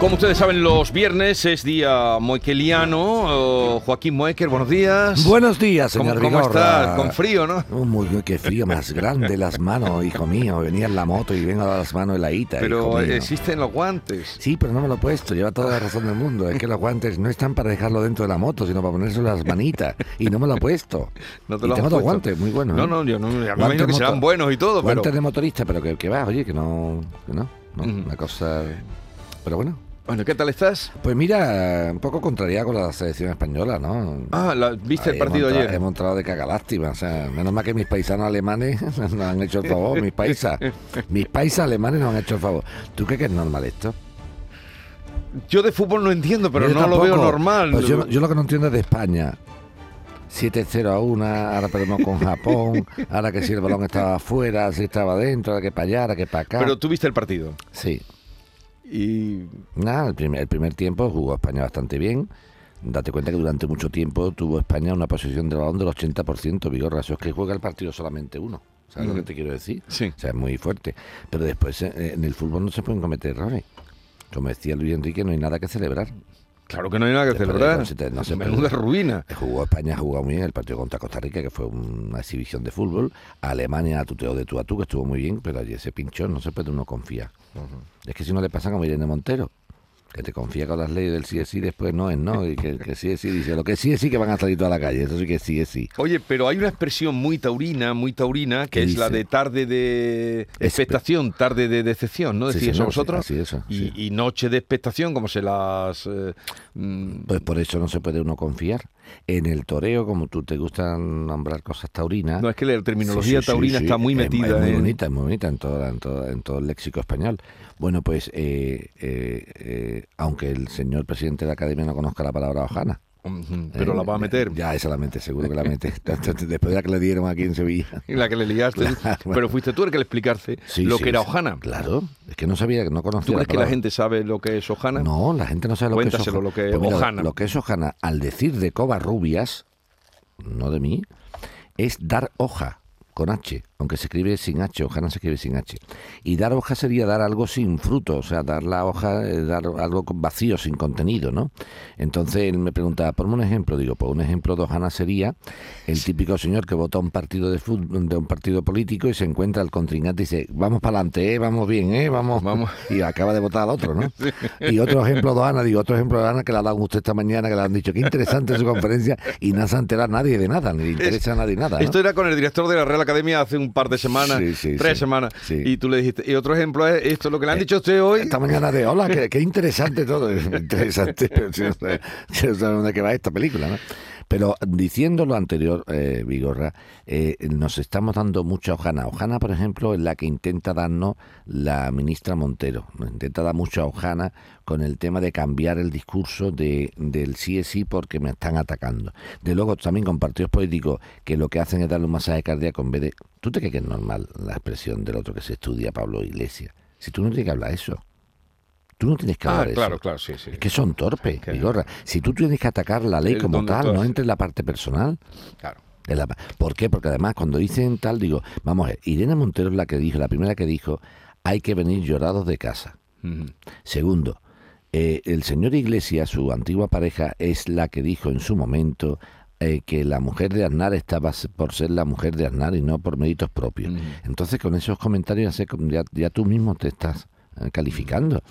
Como ustedes saben, los viernes es día moequeliano. Joaquín Moecker, buenos días. Buenos días, ¿Cómo, señor cómo Vigorra. estás? Con frío, ¿no? Oh, muy qué frío, más grande las manos, hijo mío. Venía en la moto y vengo a dar las manos en la ita, Pero existen los guantes. Sí, pero no me lo he puesto, lleva toda la razón del mundo. Es que los guantes no están para dejarlo dentro de la moto, sino para ponerse las manitas. Y no me lo he puesto. No te y los has tengo dos guantes, muy buenos. No, ¿eh? no, yo no. me imagino que serán buenos y todo, pero. Guantes de motorista, pero que, que va, oye, que no. Que no, no, una cosa. Pero bueno. Bueno, ¿qué tal estás? Pues mira, un poco contrariado con la selección española, ¿no? Ah, la- ¿viste el partido hemos ayer? Hemos entrado de caga lástima. O sea, menos mal que mis paisanos alemanes nos han hecho el favor, mis paisas. Mis paisas alemanes nos han hecho el favor. ¿Tú crees que es normal esto? Yo de fútbol no entiendo, pero Yo no lo veo normal. Pues yo, yo lo que no entiendo es de España. 7-0 a 1, ahora perdemos con Japón, ahora que si el balón estaba afuera, si estaba dentro, ahora que para allá, ahora que para acá. Pero tú viste el partido. Sí, Y. nada, el primer, el primer tiempo jugó España bastante bien. Date cuenta que durante mucho tiempo tuvo España una posición de balón del 80%, Vigorra. Eso es que juega el partido solamente uno. ¿Sabes lo Mm. que te quiero decir? Sí. O sea, es muy fuerte. Pero después eh, en el fútbol no se pueden cometer errores. Como decía Luis Enrique, no hay nada que celebrar. Claro que no hay nada que Después de- celebrar. no se Menuda ruina. Jugó España, ha jugado muy bien el partido contra Costa Rica, que fue una exhibición de fútbol. Alemania tuteó de tú a tú, que estuvo muy bien, pero allí ese pinchón no se puede uno confiar. Es que si no le pasa como Irene Montero, que te confía con las leyes del sí es sí, después no es no, y que, que sí es sí, dice lo que sí es sí que van a salir toda la calle, eso sí que sí es sí. Oye, pero hay una expresión muy taurina, muy taurina, que ¿Qué es la de tarde de expectación, tarde de decepción, ¿no? Sí, Decís eso señor, vosotros. sí, eso, y, sí. y noche de expectación, como se las... eh, Pues por eso no se puede uno confiar. En el toreo, como tú te gustan nombrar cosas taurinas, no, es que la terminología Sí, sí, sí, taurina sí. está muy Es- metida Es, muy en... bonita, es muy bonita en todo, en todo, en todo el léxico español. Bueno, pues eh, eh, eh, aunque el señor presidente de la academia no conozca la palabra hojana. Pero eh, la va a meter. Ya, esa la mete, seguro que la mete. Después de la que le dieron aquí en Sevilla. Y la que le liaste. Claro. Pero fuiste tú el que le explicaste Sí, lo sí, que era sí. hojana. Claro, es que no sabía, no conocía ¿Tú crees que la gente sabe lo que es hojana? No, la gente no sabe lo que es hojana. lo que es Pues mira, hojana. Lo que es hojana, al decir de Covarrubias, no de mí, es dar hoja con H, aunque se escribe sin H, hojana se escribe sin H. Y dar hoja sería dar algo sin fruto, o sea, dar la hoja, eh, dar algo vacío, sin contenido, ¿no? Entonces él me preguntaba, ponme un ejemplo, digo, pues un ejemplo de sería el típico señor que vota un partido de fútbol, de un partido político y se encuentra al contrincante y dice, vamos para adelante, ¿eh? vamos bien, ¿eh? vamos, Vamos. y acaba de votar al otro, ¿no? Y otro ejemplo de digo, otro ejemplo de Ana que le ha dado usted esta mañana, que le han dicho, qué interesante su conferencia, y no se ha enterado nadie de nada, ni le interesa a nadie nada. ¿no? Esto era con el director de la Real Academia hace un par de semanas, Sí, sí, tres sí. semanas. Y tú le dijiste, y otro ejemplo es esto, lo que le han dicho a usted hoy. Esta mañana de hola, qué, qué interesante todo. interesante, pero si no sabe, si no sabe dónde que va esta película, ¿no? Pero diciendo lo anterior, eh, Vigorra, eh, nos estamos dando mucha hojana. Hojana, por ejemplo, es la que intenta darnos la ministra Montero. Nos intenta dar mucha hojana con el tema de cambiar el discurso de, del sí es sí porque me están atacando. De luego también con partidos políticos que lo que hacen es darle un masaje cardíaco en vez de... ¿Tú te crees que es normal la expresión del otro que se estudia, Pablo Iglesias? Si tú no tienes que hablar eso. Tú no tienes que Ah, hablar claro, eso. claro, sí, sí. Es que son torpes, Vigorra. Si tú tienes que atacar la ley como tal, no entres en la parte personal. Claro. La- ¿Por qué? Porque además cuando dicen tal, digo, vamos a ver, Irene Montero es la que dijo, la primera que dijo, hay que venir llorados de casa. Segundo, eh, el señor Iglesias, su antigua pareja, es la que dijo en su momento eh, que la mujer de Aznar estaba por ser la mujer de Aznar y no por méritos propios. Entonces con esos comentarios ya, ya, tú mismo te estás calificando.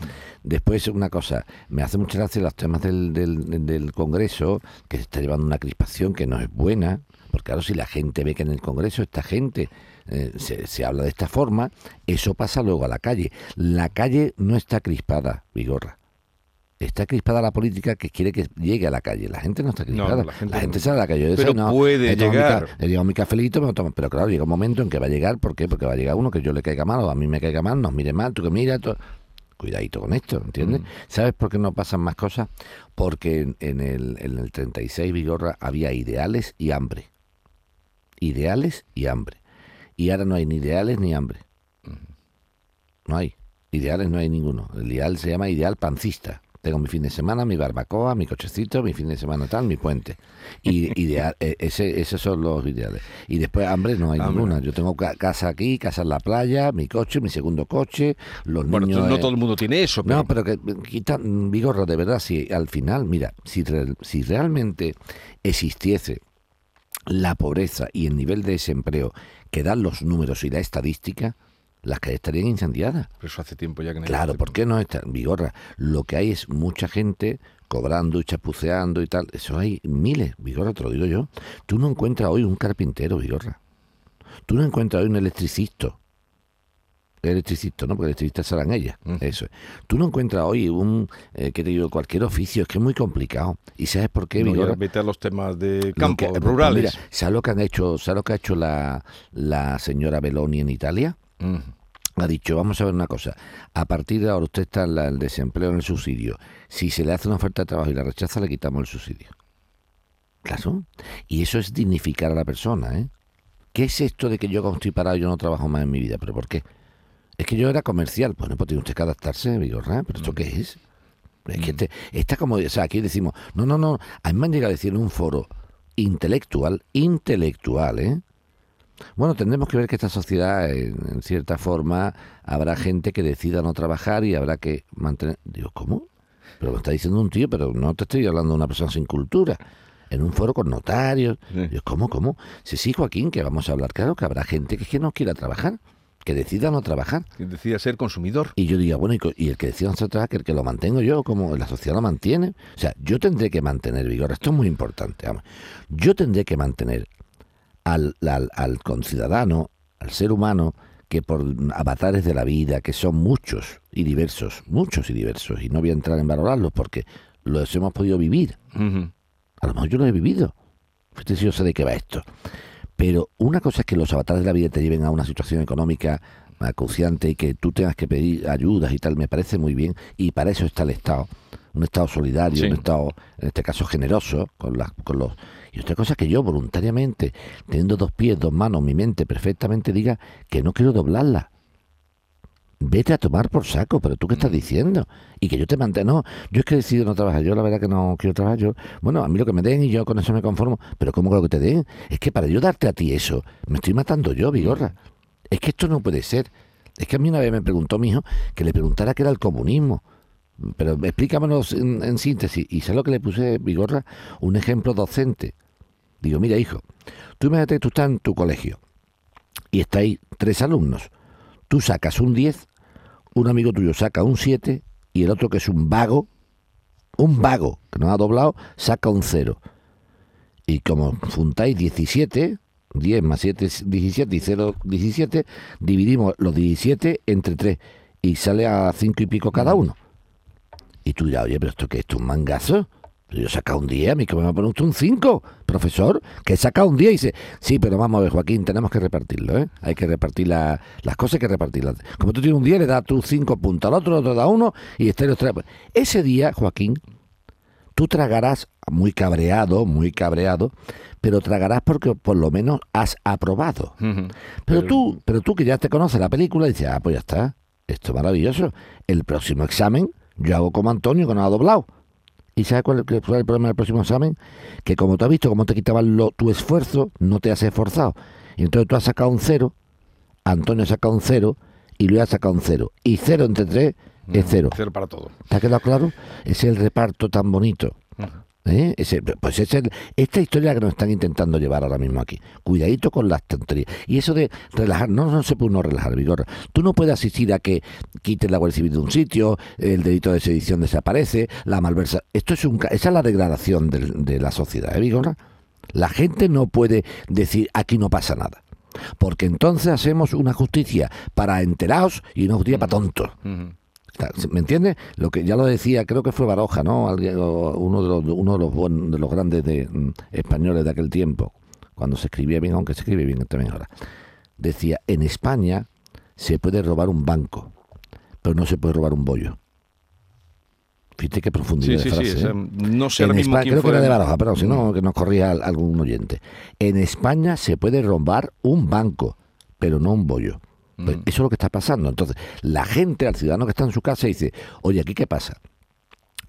Después una cosa, me hace mucha gracia los temas del, del, del Congreso, que se está llevando una crispación que no es buena, porque claro, si la gente ve que en el Congreso esta gente eh, se, se habla de esta forma, eso pasa luego a la calle. La calle no está crispada, Vigorra. Está crispada la política que quiere que llegue a la calle. La gente no está No, crispada. la gente la gente no. sale a la calle. Yo Pero desayuno, puede mi llegar. le llevo mi cafelito, me lo tomo. Pero claro, llega un momento en que va a llegar. ¿Por qué? Porque va a llegar uno que yo le caiga mal o a mí me caiga mal, nos mire mal, tú que mira. tú- Cuidadito con esto, ¿entiendes? Mm. ¿Sabes por qué no pasan más cosas? Porque en, en el, en el 36 Vigorra había ideales y hambre. Ideales y hambre. Y ahora no hay ni ideales ni hambre. No hay. Ideales no hay ninguno. El ideal se llama ideal pancista. Tengo mi fin de semana, mi barbacoa, mi cochecito, mi fin de semana tal, mi puente. Y ideal, eh, ese, esos son los ideales. Y después hambre no hay ninguna. Yo tengo ca- casa aquí, casa en la playa, mi coche, mi segundo coche, los Bueno, niños. no eh, todo el mundo tiene eso, pero, no, pero que quita mm, Vigorra, de verdad, si al final, mira, si, re- si realmente existiese la pobreza y el nivel de desempleo que dan los números y la estadística, las calles estarían incendiadas. pero eso hace tiempo ya que no Claro, ¿por qué no está? Vigorra, lo que hay es mucha gente cobrando y chapuceando y tal. Eso hay miles, Vigorra, te lo digo yo. Tú no encuentras hoy un carpintero, Vigorra. Tú no encuentras hoy un electricista. Electricista, ¿no? Porque electricistas serán ellas. Eso es. Tú no encuentras hoy un, eh, que te digo, cualquier oficio. Es que es muy complicado. ¿Y sabes por qué, No, Vigorra? vete a los temas de campo, que- pues rurales. Mira, ¿sabes lo que han hecho? ¿Sabes lo que ha hecho la, la señora Beloni en Italia? Mm. ha dicho, vamos a ver una cosa, a partir de ahora usted está en la- el desempleo en el subsidio, si se le hace una oferta de trabajo y la rechaza, le quitamos el subsidio. Claro, y eso es dignificar a la persona, ¿eh? ¿Qué es esto de que yo como estoy parado yo no trabajo más en mi vida? ¿Pero por qué? Es que yo era comercial, bueno, pues tiene usted que adaptarse, Vigorra, ¿pero esto qué es? Es que este- está como, o sea, aquí decimos, no, no, no, a mí me han llegado a decir en un foro intelectual, intelectual, ¿eh? Bueno, tendremos que ver que esta sociedad, en, en cierta forma, habrá gente que decida no trabajar y habrá que mantener. Digo, ¿cómo? Pero me está diciendo un tío, pero no te estoy hablando de una persona sin cultura. En un foro con notarios. Sí. Digo, ¿cómo, cómo? Sí, sí, Joaquín, que vamos a hablar. Claro que habrá gente que, es que no quiera trabajar, que decida no trabajar. Que decida ser consumidor. Y yo diga, bueno, y, co- y el que decida no trabajar, que el que lo mantengo yo, como la sociedad lo mantiene. O sea, yo tendré que mantener vigor. Esto es muy importante. vamos. Yo tendré que mantener al, al, al conciudadano, al ser humano, que por avatares de la vida, que son muchos y diversos, muchos y diversos, y no voy a entrar en valorarlos porque los hemos podido vivir. Ujú. A lo mejor yo lo he vivido. Fíjate si yo sé de qué va esto. Pero una cosa es que los avatares de la vida te lleven a una situación económica acuciante y que tú tengas que pedir ayudas y tal, me parece muy bien. Y para eso está el Estado. Un Estado solidario, Sí. un Estado, en este caso, generoso con, las, con los... Y otra cosa es que yo voluntariamente, teniendo dos pies, dos manos, mi mente perfectamente diga que no quiero doblarla. Vete a tomar por saco, pero tú qué estás diciendo? Y que yo te mantenga. No, yo es que he decidido no trabajar. Yo la verdad que no quiero trabajar. Yo, bueno, a mí lo que me den y yo con eso me conformo. Pero ¿cómo que lo que te den? Es que para yo darte a ti eso, me estoy matando yo, Vigorra. Es que esto no puede ser. Es que a mí una vez me preguntó mi hijo que le preguntara qué era el comunismo. Pero explícamelo en, en síntesis. Y ¿sabes lo que le puse, Vigorra? Un ejemplo docente. Digo, mira, hijo, tú imagínate tú estás en tu colegio y estáis tres alumnos. Tú sacas un 10, un amigo tuyo saca un 7 y el otro que es un vago, un vago que no ha doblado, saca un 0. Y como juntáis 17, 10 más 7 es 17 y 0, 17, dividimos los 17 entre 3 y sale a 5 y pico cada uno. Y tú dirás, oye, pero esto que es un mangazo. Yo he sacado un 10, a mí que me va a poner usted un 5, profesor, que he sacado un 10 y dice, sí, pero vamos a ver, Joaquín, tenemos que repartirlo, ¿eh? Hay que repartir la- las cosas, hay que repartirlas. Como tú tienes un 10, le das tú 5 puntos al otro, el otro da uno y estáis los tres. Ese día, Joaquín, tú tragarás muy cabreado, muy cabreado, pero tragarás porque por lo menos has aprobado. Pero, tú, pero tú que ya te conoces la película, dices, ah, pues ya está, esto es maravilloso. El próximo examen yo hago como Antonio, que no ha doblado. ¿Y sabes cuál es el problema del próximo examen? Que como tú has visto cómo te quitaban lo- tu esfuerzo, no te has esforzado. Y entonces tú has sacado un cero, Antonio ha sacado un cero, y Luis ha sacado un cero. Y cero entre tres es cero. Cero para todo. ¿Te ha quedado claro? Es el reparto tan bonito. ¿Eh? Ese- pues es el- esta historia que nos están intentando llevar ahora mismo aquí. Cuidadito con las tonterías. Y eso de relajar, no, no se puede uno relajar, Vigorra. Tú no puedes asistir a que quiten la Guardia Civil de un sitio, el delito de sedición desaparece, la malversa. Esto es un, esa es la degradación del- de, la sociedad, ¿eh, Vigorra? La gente no puede decir aquí no pasa nada. Porque entonces hacemos una justicia para enterados y una justicia para tontos. ¿Me entiendes? Lo que ya lo decía, creo que fue Baroja, ¿no? Alguien- uno de los, uno de los, buen- de los grandes de, mm, españoles de aquel tiempo, cuando se escribía bien, aunque se escribe bien también ahora. Decía, en España se puede robar un banco, pero no se puede robar un bollo. Fíjate qué profundidad Sí, sí, de sí. frase. esa- ¿eh? no sé En ahora mismo España- quién creo que era de Baroja, pero si no, que nos corría al- algún oyente. En España se puede robar un banco, pero no un bollo. Pues eso es lo que está pasando. Entonces, la gente, al ciudadano que está en su casa, dice, oye, ¿aquí qué pasa?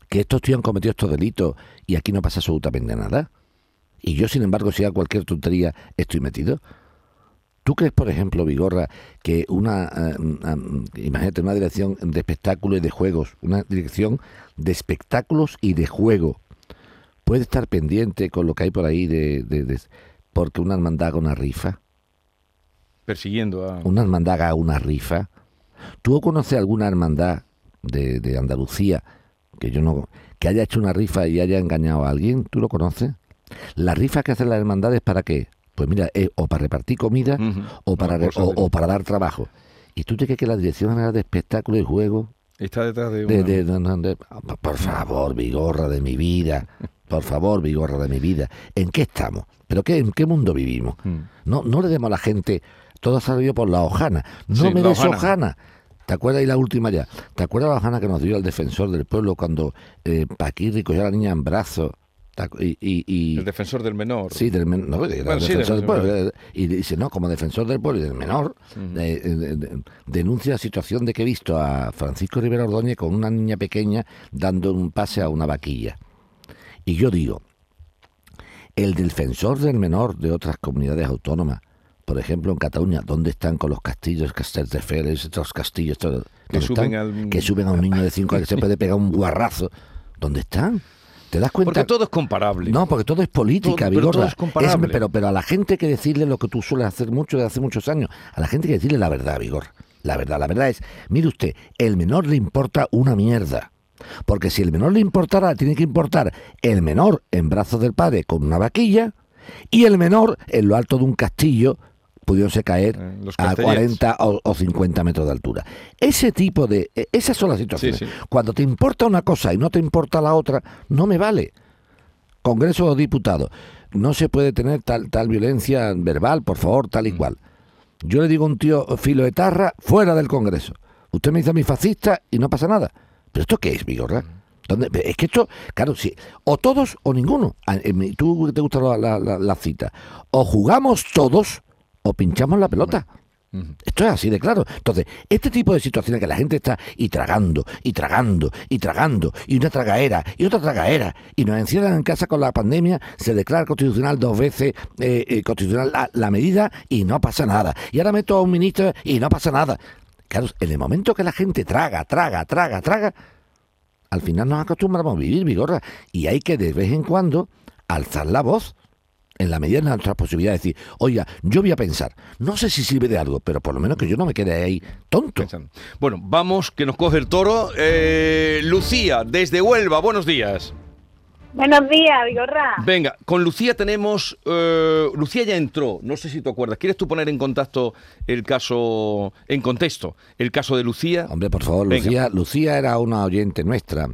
Que estos tíos han cometido estos delitos y aquí no pasa absolutamente nada. Y yo, sin embargo, si hago cualquier tontería, estoy metido. ¿Tú crees, por ejemplo, Vigorra, que una, eh, mm, imagínate, una dirección de espectáculos y de juegos, una dirección de espectáculos y de juego, puede estar pendiente con lo que hay por ahí de, de- de- porque una hermandad haga una rifa? Persiguiendo a... una hermandad haga una rifa. ¿Tú conoces alguna hermandad de, de Andalucía que yo no que haya hecho una rifa y haya engañado a alguien? ¿Tú lo conoces? La rifa que hacen las hermandades para qué? Pues mira, es o para repartir comida o para o, para dar trabajo. ¿Y tú te crees que la Dirección General de Espectáculos y Juegos Está detrás de... de, una- de- de- de- por favor, Vigorra de mi vida, por favor, Vigorra de mi vida, ¿en qué estamos? ¿Pero qué, en qué mundo vivimos? Mm. No, no le demos a la gente, todo ha salido por la hojana. No Sí, me la des hojana. hojana. ¿Te acuerdas? Y la última ya. ¿Te acuerdas la hojana que nos dio el defensor del pueblo cuando eh, Paquirri cogió a la niña en brazos? ¿Te acu- Y, y, y- El defensor del menor. Sí, del men- no, era Bueno, sí, defensor del defensor. pueblo. Y dice, no, como defensor del pueblo y del menor, eh, eh, de- denuncia la situación de que he visto a Francisco Rivera Ordóñez con una niña pequeña dando un pase a una vaquilla. Y yo digo, el defensor del menor de otras comunidades autónomas, por ejemplo en Cataluña, ¿dónde están con los castillos, Castells de Férez, estos castillos, todo, Que ¿dónde suben están? al- que suben a un niño de 5 años que se puede pegar un guarrazo? ¿Dónde están? ¿Te das cuenta? Porque todo es comparable. No, porque todo es política, Todo- pero todo es comparable. pero, pero a la gente que decirle lo que tú sueles hacer mucho desde hace muchos años. A la gente que decirle la verdad, Vigorra. La verdad, la verdad es, mire usted, el menor le importa una mierda. Porque si el menor le importara, tiene que importar el menor en brazos del padre con una vaquilla y el menor en lo alto de un castillo pudiéndose caer Eh, a castellets. 40 o, o 50 metros de altura. Ese tipo de... e- Esas son las situaciones. sí. Cuando te importa una cosa y no te importa la otra, no me vale. Congreso de Diputados. No se puede tener tal, tal violencia verbal, por favor, tal y cual. Yo le digo a un tío filo de tarra fuera del Congreso. Usted me dice a mí fascista y no pasa nada. ¿Pero esto qué es, Vigorra? Es que esto, claro, sí. O todos o ninguno. A- en mi- Tú te gusta la, la- la- la cita. O jugamos todos o pinchamos la pelota. Esto es así de claro. Entonces, este tipo de situaciones que la gente está y tragando, y tragando, y tragando, y una tragaera, y otra tragaera, y nos encierran en casa con la pandemia, se declara constitucional dos veces, eh, eh, constitucional la, la medida, y no pasa nada. Y ahora meto a un ministro y no pasa nada. Claro, en el momento que la gente traga, traga, traga, traga, al final nos acostumbramos a vivir, Vigorra, y hay que de vez en cuando alzar la voz en la medida de nuestras posibilidades, decir, oiga, yo voy a pensar, no sé si sirve de algo, pero por lo menos que yo no me quede ahí tonto. Pensando. Bueno, vamos, que nos coge el toro. Eh, Lucía, desde Huelva, buenos días. Buenos días, Vigorra. Venga, con Lucía tenemos... eh, Lucía ya entró, no sé si tú acuerdas. ¿Quieres tú poner en contacto el caso, en contexto, el caso de Lucía? Hombre, por favor, Venga. Lucía, Lucía era una oyente nuestra.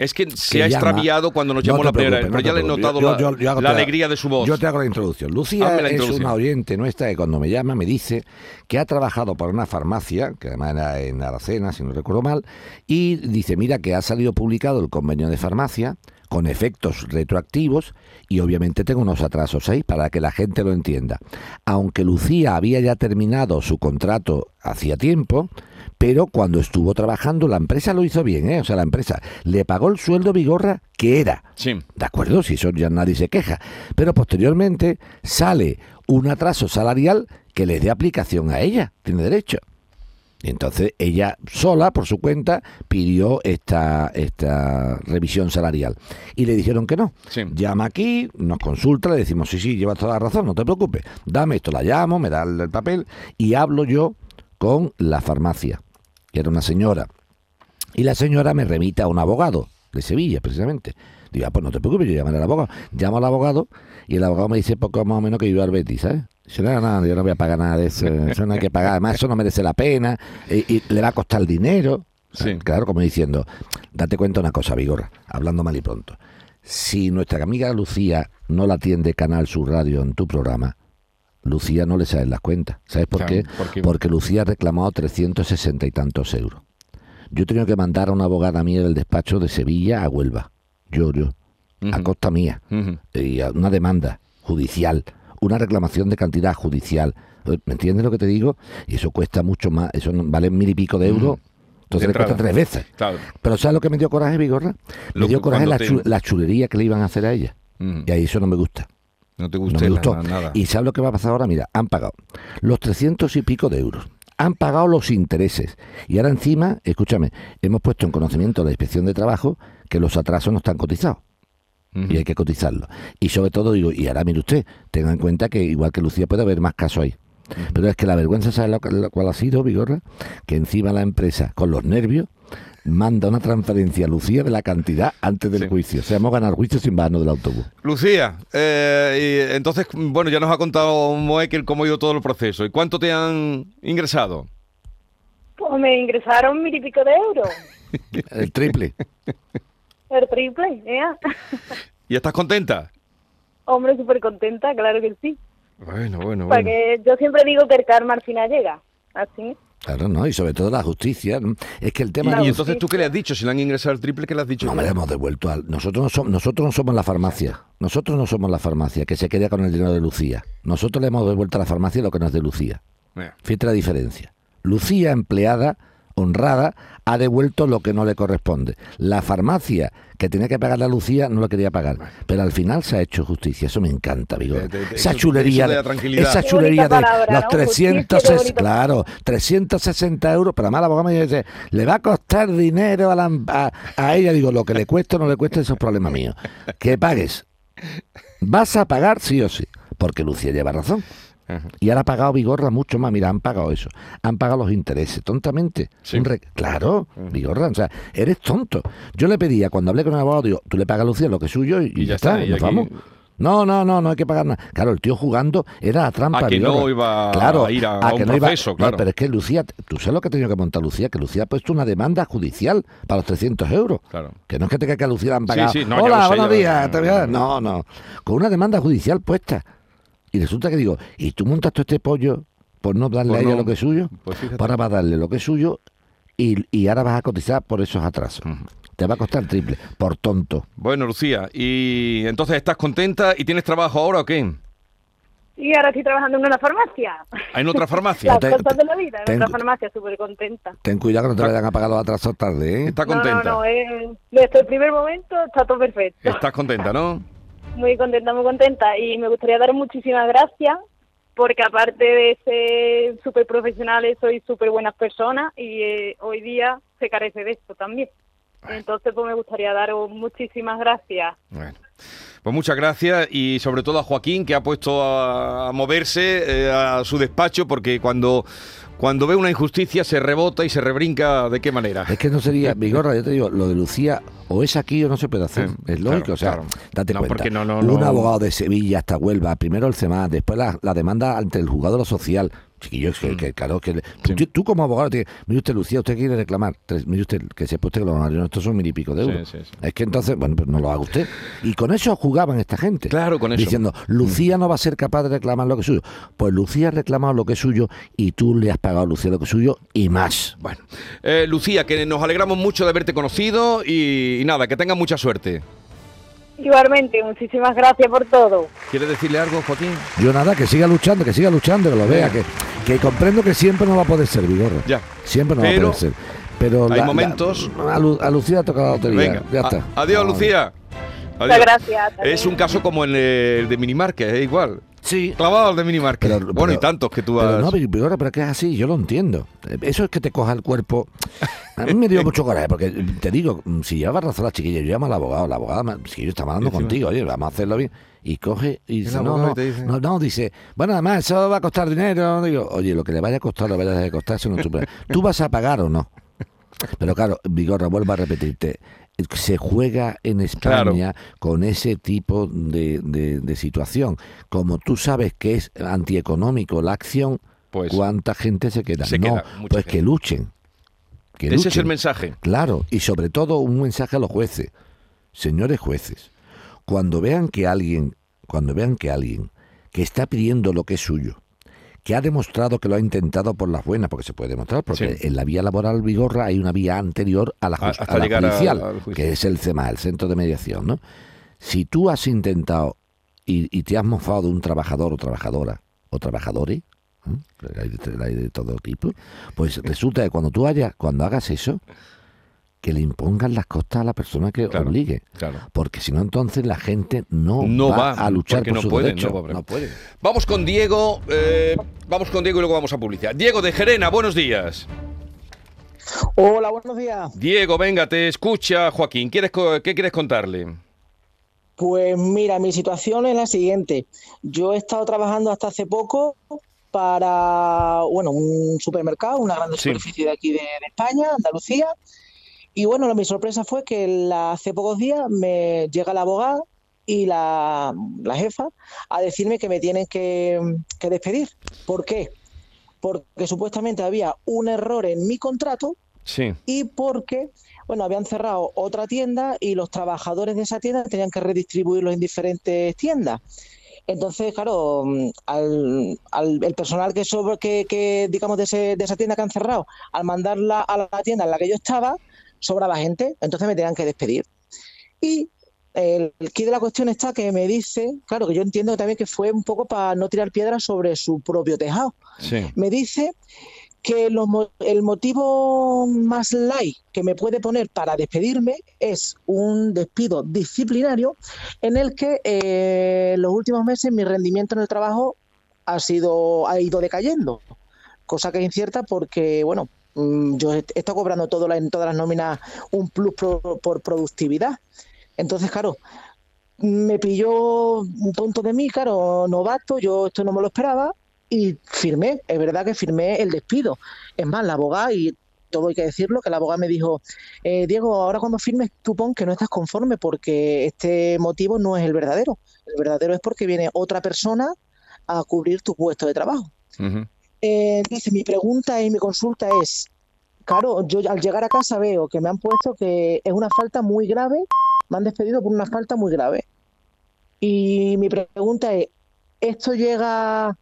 Es que se que ha llama- extraviado cuando nos No llamó la primera vez, pero no ya le he notado Yo- la, yo- yo hago- la te- alegría de su voz. Yo te hago la introducción. Lucía es una oyente nuestra que cuando me llama me dice que ha trabajado por una farmacia, que además era en Aracena, si no recuerdo mal, y dice, mira que ha salido publicado el convenio de farmacia con efectos retroactivos y obviamente tengo unos atrasos ahí para que la gente lo entienda. Aunque Lucía había ya terminado su contrato hacía tiempo, pero cuando estuvo trabajando la empresa lo hizo bien, ¿eh? o sea, la empresa le pagó el sueldo Vigorra que era. Sí. De acuerdo, si eso ya nadie se queja. Pero posteriormente sale un atraso salarial que le dé aplicación a ella, tiene derecho. Y entonces ella sola, por su cuenta, pidió esta, esta revisión salarial. Y le dijeron que no. Sí. Llama aquí, nos consulta, le decimos, sí, sí, llevas toda la razón, no te preocupes. Dame esto, la llamo, me da el, el papel y hablo yo con la farmacia, que era una señora. Y la señora me remite a un abogado de Sevilla, precisamente. Digo, ah, pues no te preocupes, yo llamaré al abogado. Llamo al abogado y el abogado me dice poco más o menos que yo al Betis, ¿sabes? Dice, no, no, yo no voy a pagar nada de eso, eso no hay que pagar, además eso no merece la pena y, y le va a costar dinero. Sí. Claro, como diciendo, date cuenta una cosa, Vigorra, hablando mal y pronto. Si nuestra amiga Lucía no la atiende Canal Sur Radio en tu programa, Lucía no le salen las cuentas. ¿Sabes por Claro, qué? ¿por qué? Porque Lucía ha reclamado 360 y tantos euros. Yo he tenido que mandar a una abogada mía del despacho de Sevilla a Huelva. Yo, yo. A costa mía. Ujú. Y a una demanda judicial. una reclamación de cantidad judicial. ¿Me entiendes lo que te digo? Y eso cuesta mucho más, eso no- vale mil y pico de euros. Entonces le cuesta tres veces. Claro. Pero ¿sabes lo que me dio coraje, Vigorra? Me dio coraje la, te- la chulería que le iban a hacer a ella. Y ahí eso no me gusta. No te No gusta me gustó. nada. ¿Y sabes lo que va a pasar ahora? Mira, han pagado los 300 y pico de euros. Han pagado los intereses. Y ahora encima, escúchame, hemos puesto en conocimiento de la inspección de trabajo que los atrasos no están cotizados. Y hay que cotizarlo. Y sobre todo digo, y ahora mire usted, tenga en cuenta que igual que Lucía puede haber más casos ahí. Pero es que la vergüenza, ¿sabe lo, cual ha sido, Vigorra? Que encima la empresa, con los nervios, manda una transferencia a Lucía de la cantidad antes del Sí. juicio. O sea, hemos ganado el juicio sin bajarnos del autobús. Lucía, eh, y entonces, bueno, ya nos ha contado Moekel cómo ha ido todo el proceso. ¿Y cuánto te han ingresado? Pues me ingresaron mil y pico de euros. El triple. El triple, ¿eh? ¿Y estás contenta? Hombre, súper contenta, claro que sí. Bueno, bueno, bueno. Porque yo siempre digo que el karma al final llega. Así. Claro, ¿no? Y sobre todo la justicia. ¿no? Es que el tema... y entonces tú qué le has dicho? Si le han ingresado el triple, ¿qué le has dicho? No me lo hemos devuelto al... Nosotros no, somos, nosotros no somos la farmacia. Nosotros no somos la farmacia que se queda con el dinero de Lucía. Nosotros le hemos devuelto a la farmacia lo que no es de Lucía. Mira, Fíjate la diferencia. Lucía, empleada, honrada, ha devuelto lo que no le corresponde. La farmacia que tenía que pagarle a Lucía no lo quería pagar. Pero al final se ha hecho justicia. Eso me encanta, Vigor. Te- te- te- Esa chulería, de de, esa chulería de palabra, los ¿no? 300, Justicia, claro, 360 euros. Pero además la abogada me dice, le va a costar dinero a, la- a- a ella. Digo, lo que le cueste o no le cueste, eso es problema mío. Que pagues. Vas a pagar sí o sí. Porque Lucía lleva razón. Ajá. Y ahora ha pagado Vigorra mucho más. Mira, han pagado eso. Han pagado los intereses, tontamente. Sí. Un re- Claro, Vigorra, o sea, eres tonto. Yo le pedía, cuando hablé con el abogado, digo, tú le pagas a Lucía lo que es suyo y, ya está, está, y nos aquí- vamos. No, no, no, no hay que pagar nada. Claro, el tío jugando era a trampa. A que no Vigorra. iba a ir a- a un que no iba- proceso, no, claro. pero es que Lucía, tú sabes lo que ha tenido que montar Lucía, que Lucía ha puesto una demanda judicial para los 300 euros. Claro. Que no es que tenga que a Lucía han pagado. sí, no, ya Hola, buenos días. te voy a-". No, no. Con una demanda judicial puesta. Y resulta que digo, ¿y tú montas todo este pollo por no darle Por a ella no- lo que es suyo? pues fíjate. Para vas a darle lo que es suyo y, y ahora vas a cotizar por esos atrasos. Ujú. Te va a costar triple, por tonto. Bueno, Lucía, ¿y entonces estás contenta y tienes trabajo ahora o qué? Y ahora estoy trabajando en una farmacia. ¿En otra farmacia? Las te- cosas de la vida, en tengo- otra farmacia, súper contenta. Ten cuidado que no te vayan a pagar los atrasos tarde, ¿eh? ¿Estás No, contenta? no, no, eh, desde el primer momento está todo perfecto. Estás contenta, ¿no? Muy contenta, muy contenta. Y me gustaría dar muchísimas gracias porque aparte de ser súper profesionales, sois súper buenas personas y eh, hoy día se carece de esto también. Entonces, pues me gustaría daros muchísimas gracias. Bueno, pues muchas gracias y sobre todo a Joaquín que ha puesto a, a moverse eh, a su despacho porque cuando, cuando ve una injusticia se rebota y se rebrinca de qué manera. Es que no sería, Vigorra, yo te digo, lo de Lucía o es aquí o no se puede hacer. Eh, es lógico, claro, o sea, claro. date No, cuenta. no, no, un abogado de Sevilla hasta Huelva, primero el CEMAS, después la, la demanda ante el juzgado de lo social. Chiquillo, es que, que, claro, que le- tú. Sí. tú como abogado, te, mire usted, Lucía, usted quiere reclamar, tres- mire usted, que sepa usted que los honorarios nuestros son mil y pico de euros. sí, sí. Es que entonces, bueno, pues no lo haga usted. Y con eso jugaban esta gente. Claro, con eso. Diciendo, Lucía no va a ser capaz de reclamar lo que es suyo. Pues Lucía ha reclamado lo que es suyo y tú le has pagado a Lucía lo que es suyo y más. Bueno, eh, Lucía, que nos alegramos mucho de haberte conocido y, y nada, que tengas mucha suerte. Igualmente, muchísimas gracias por todo. ¿Quieres decirle algo, Joaquín? Yo nada, que siga luchando, que siga luchando, que lo vea, que, que comprendo que siempre no va a poder ser, Vigorra. Ya. Siempre no Pero va a poder ser. Pero hay momentos- a, Lu- a Lucía ha tocado la lotería. Venga, ya a- está. adiós, No, Lucía. Muchas gracias. Es un caso como el, eh, el de Minimarket, es igual. Sí. Clavado el de Minimarket. Pero- bueno, y pero- tantos que tú Pero has... no, pero, pero que es así, yo lo entiendo. Eso es que te coja el cuerpo. A mí me dio mucho coraje, porque te digo, si llevaba razón la chiquilla, yo llamo al abogado, la abogada, si yo estaba hablando contigo, oye, vamos a hacerlo bien. Y coge y dice, no, no, y dice- no, no, dice, bueno, además eso va a costar dinero. Digo, oye, lo que le vaya a costar, lo vaya a costar, eso no es tu problema. ¿Tú vas a pagar o no? Pero claro, Vigorra, vuelvo a repetirte, se juega en España con ese tipo de, de- de situación. Como tú sabes que es antieconómico la acción, Pues ¿cuánta gente se queda? se no, queda, pues gente. que luchen. Que ese es el mensaje. Claro, y sobre todo un mensaje a los jueces. Señores jueces, cuando vean que alguien, cuando vean que alguien que está pidiendo lo que es suyo, que ha demostrado que lo ha intentado por las buenas, porque se puede demostrar, porque Sí. en la vía laboral vigorra hay una vía anterior a la, A- la a- judicial, que es el CEMA, el Centro de Mediación, ¿no? Si tú has intentado y, y te has mofado de un trabajador o trabajadora o trabajadores, ¿eh? hay, de, hay de todo tipo, pues resulta que cuando tú hayas, cuando hagas eso, que le impongan las costas a la persona que Claro, obligue. claro. Porque si no, entonces la gente no, No va, va, a luchar por no sus derechos. no, pobre. no pueden. Vamos con Diego, eh, vamos con Diego y luego vamos a publicidad. Diego de Gerena, buenos días. Hola, buenos días. Diego, venga, te escucha Joaquín. ¿Quieres, ¿Qué quieres contarle? Pues mira, mi situación es la siguiente. Yo he estado trabajando hasta hace poco para, bueno, un supermercado, una gran Sí. superficie de aquí de, de España, Andalucía. Y bueno, mi sorpresa fue que la- hace pocos días me llega la abogada y la, la jefa a decirme que me tienen que, que despedir. ¿Por qué? Porque supuestamente había un error en mi contrato Sí. y porque, bueno, habían cerrado otra tienda y los trabajadores de esa tienda tenían que redistribuirlos en diferentes tiendas. Entonces, claro, mm, al, al- el personal que sobre que, que, digamos de, ese- de esa tienda que han cerrado, al mandarla a la tienda en la que yo estaba, sobraba gente, entonces me tenían que despedir. Y el, quid de la cuestión está que me dice, claro, que yo entiendo también que fue un poco para no tirar piedras sobre su propio tejado Sí. me dice que los el motivo más light que me puede poner para despedirme es un despido disciplinario en el que eh, los últimos meses mi rendimiento en el trabajo ha sido ha ido decayendo cosa que es incierta porque bueno yo he estado cobrando todo en todas las nóminas un plus por productividad entonces claro me pilló un tonto de mí, claro, novato, yo esto no me lo esperaba y firmé, es verdad que firmé el despido. Es más, la abogada, y todo hay que decirlo, que la abogada me dijo, eh, Diego, ahora cuando firmes tú pon que no estás conforme porque este motivo no es el verdadero. El verdadero es porque viene otra persona a cubrir tu puesto de trabajo. Eh, entonces, mi pregunta y mi consulta es, claro, yo al llegar a casa veo que me han puesto que es una falta muy grave, me han despedido por una falta muy grave. Y mi pregunta es, ¿esto llega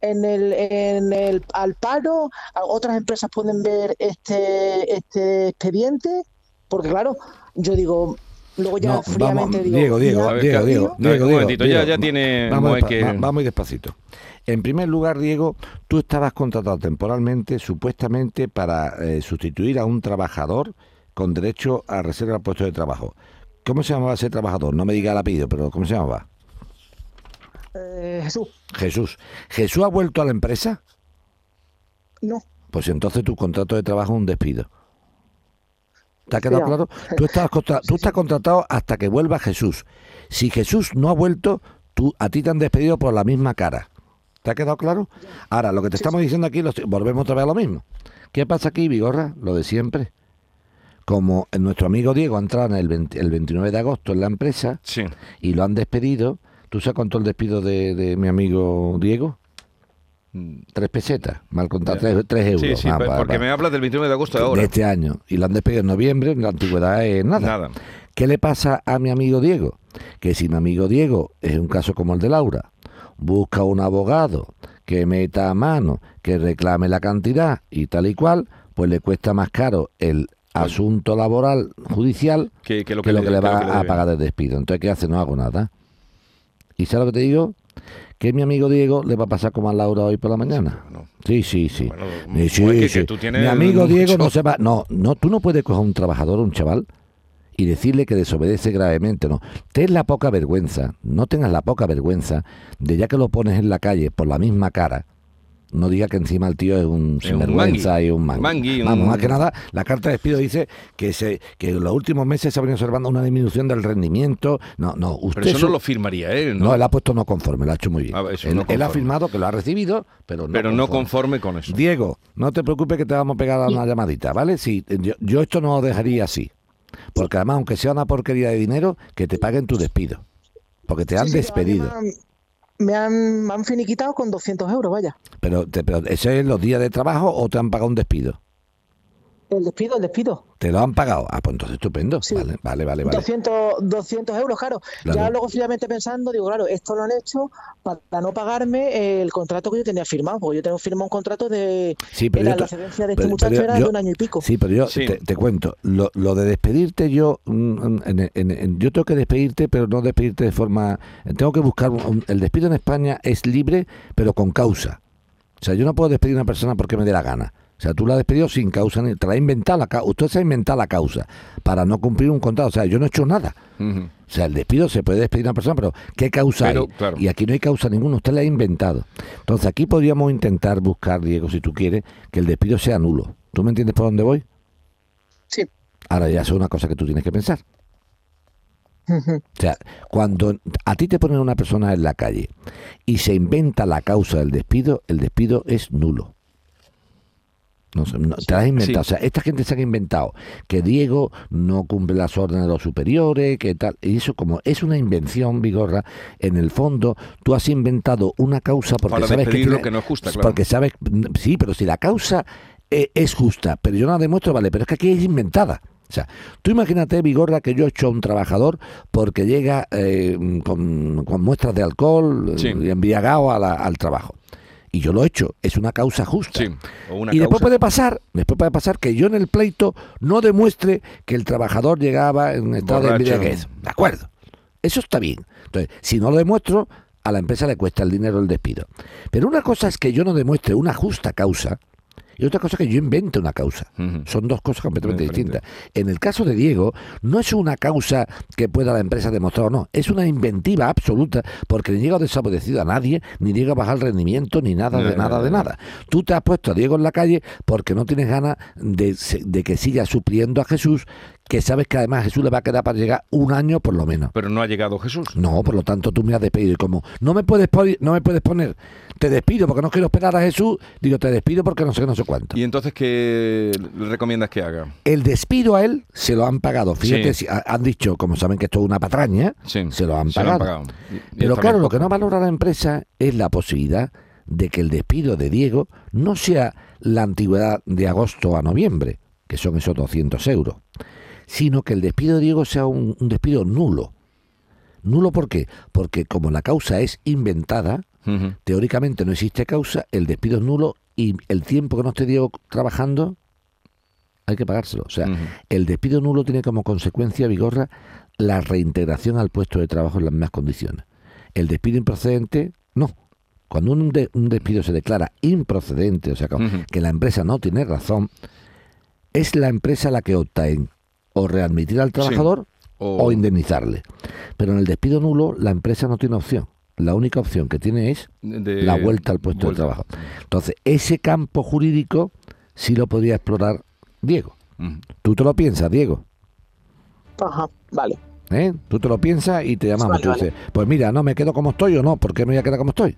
en el, en el, al paro? ¿A- ¿Otras empresas pueden ver este, este expediente? Porque claro, yo digo, luego ya No, fríamente vamos, digo, Diego, Diego, ya- A ver, Diego, Diego, Diego, un Diego, momentito, ya- Diego, ya tiene Vamos, que- va- vamos muy despacito. En primer lugar, Diego, tú estabas contratado temporalmente, supuestamente, para eh, sustituir a un trabajador con derecho a reserva de puesto de trabajo. ¿Cómo se llamaba ese trabajador? No me diga el apellido, pero ¿cómo se llamaba? Eh, Jesús, Jesús. ¿Jesús ha vuelto a la empresa? no. Pues entonces tu contrato de trabajo es un despido. ¿Te ha quedado claro? Tú estás, contra- tú estás contratado hasta que vuelva Jesús. Si Jesús no ha vuelto, tú, a ti te han despedido por la misma cara. ¿Te ha quedado claro? Ahora, lo que te estamos diciendo aquí, volvemos otra vez a lo mismo. ¿Qué pasa aquí, Vigorra? Lo de siempre. Como nuestro amigo Diego ha entrado en el, 20 el 29 de agosto en la empresa Sí. y lo han despedido, ¿tú sabes cuánto el despido de, de mi amigo Diego? Tres pesetas, mal contado, tres, tres euros. Sí, sí, Ah, pa- porque me hablas del 29 de agosto de de ahora. este año. Y lo han despedido en noviembre, la antigüedad es nada. Nada. ¿Qué le pasa a mi amigo Diego? Que si mi amigo Diego es un caso como el de Laura, busca un abogado que meta a mano, que reclame la cantidad y tal y cual, pues le cuesta más caro el asunto laboral judicial Que, que lo que que, lo que le va que lo a pagar de despido. Entonces, ¿qué hace? No hago nada. ¿Y sabes lo que te digo? Que mi amigo Diego le va a pasar como a Laura hoy por la mañana. Sí, sí, sí. Bueno, sí, que- sí. que tú tienes Mi amigo Diego mucho- no se va. No, no, tú no puedes coger a un trabajador, un chaval, y decirle que desobedece gravemente. No. Ten la poca vergüenza, no tengas la poca vergüenza de ya que lo pones en la calle por la misma cara. No diga que encima el tío es un Es un sinvergüenza mangui. y un mangui. Mangui, Vamos, un- más que nada, la carta de despido dice que se que en los últimos meses se ha venido observando una disminución del rendimiento. No, no, usted Pero eso su- no lo firmaría él, no, ¿no? él ha puesto no conforme, lo ha hecho muy bien. Ah, él, no él ha conforme. firmado que lo ha recibido, pero no pero no conforme. conforme con eso. Diego, no te preocupes que te vamos a pegar una llamadita, ¿vale? Sí, yo, yo esto no lo dejaría así. Porque además, aunque sea una porquería de dinero, que te paguen tu despido. Porque te han Sí, sí, despedido. Me han, me han, finiquitado con 200 euros, vaya. Pero, te, pero ¿ese es los días de trabajo o te han pagado un despido? El despido, el despido. ¿Te lo han pagado? Ah, pues entonces estupendo. Sí. Vale, vale, vale. vale. 200, 200 euros, claro. Claro. Ya luego fríamente pensando, digo, claro, esto lo han hecho para no pagarme el contrato que yo tenía firmado, porque yo tengo firmado un contrato de... Sí, pero era yo la te- cedencia de este pero- muchacho pero era yo- de un año y pico. Sí, pero yo Sí. Te, te cuento, lo, lo de despedirte yo, mm, en- en- en- yo tengo que despedirte, pero no despedirte de forma... Tengo que buscar... un- el despido en España es libre, pero con causa. O sea, yo no puedo despedir a una persona porque me dé la gana. O sea, tú la has despedido sin causa, ni te la ha inventado la causa. Usted se ha inventado la causa para no cumplir un contrato. O sea, yo no he hecho nada. O sea, el despido se puede despedir a una persona, pero ¿qué causa Pero, hay? claro. Y aquí no hay causa ninguna, usted la ha inventado. Entonces aquí podríamos intentar buscar, Diego, si tú quieres, que el despido sea nulo. ¿Tú me entiendes por dónde voy? Sí. Ahora ya eso es una cosa que tú tienes que pensar. O sea, cuando a ti te ponen una persona en la calle y se inventa la causa del despido, el despido es nulo. No, sé, no, te la has inventado. sí. O sea, esta gente se ha inventado que Diego no cumple las órdenes de los superiores, que tal. Y eso, como es una invención, Vigorra, en el fondo tú has inventado una causa porque Para sabes que, tiene- que no es justa, claro. Porque sabes, sí, pero si la causa eh, es justa, pero yo no la demuestro, vale, pero es que aquí es inventada. O sea, tú imagínate, Vigorra, que yo echo a un trabajador porque llega eh, con, con muestras de alcohol Sí. y embriagado a la- al trabajo. Y yo lo he hecho, es una causa justa. Sí, o una y después causa. puede pasar, después puede pasar que yo en el pleito no demuestre que el trabajador llegaba en estado Borracho. de embriaguez. De acuerdo. Eso está bien. Entonces, si no lo demuestro, a la empresa le cuesta el dinero el despido. Pero una cosa es que yo no demuestre una justa causa y otra cosa es que yo invente una causa. Son dos cosas completamente distintas. En el caso de Diego, no es una causa que pueda la empresa demostrar o no, es una inventiva absoluta, porque ni Diego ha desaparecido a nadie, ni Diego ha bajado el rendimiento, ni nada de nada de nada. Tú te has puesto a Diego en la calle porque no tienes ganas de, de que siga supliendo a Jesús, que sabes que además Jesús le va a quedar para llegar un año por lo menos. Pero no ha llegado Jesús. No, por lo tanto tú me has despedido y como no me puedes no me puedes poner, te despido porque no quiero esperar a Jesús, digo te despido porque no sé no sé cuánto. ¿Y entonces qué le recomiendas que haga? El despido a él se lo han pagado. Fíjate, Sí. si ha- han dicho, como saben que esto es una patraña, Sí, se lo han se lo pagado. han pagado. Y- Pero claro, lo que no valora la empresa es la posibilidad de que el despido de Diego no sea la antigüedad de agosto a noviembre, que son esos 200 euros, sino que el despido de Diego sea un, un despido nulo. ¿Nulo por qué? Porque como la causa es inventada, Teóricamente no existe causa, el despido es nulo y el tiempo que no esté Diego trabajando hay que pagárselo. O sea, el despido nulo tiene como consecuencia, Vigorra, la reintegración al puesto de trabajo en las mismas condiciones. El despido improcedente, no. Cuando un, de- un despido se declara improcedente, o sea, que, la empresa no tiene razón, es la empresa la que opta en o readmitir al trabajador O- o indemnizarle. Pero en el despido nulo, la empresa no tiene opción. La única opción que tiene es de- la vuelta al puesto vuelta. de trabajo. Entonces, ese campo jurídico sí lo podría explorar Diego. Tú te lo piensas, Diego. Ajá, vale. ¿eh? Tú te lo piensas y te llamamos. Vale, Tú vale. dices, pues mira, no me quedo como estoy o no, ¿por qué me voy a quedar como estoy?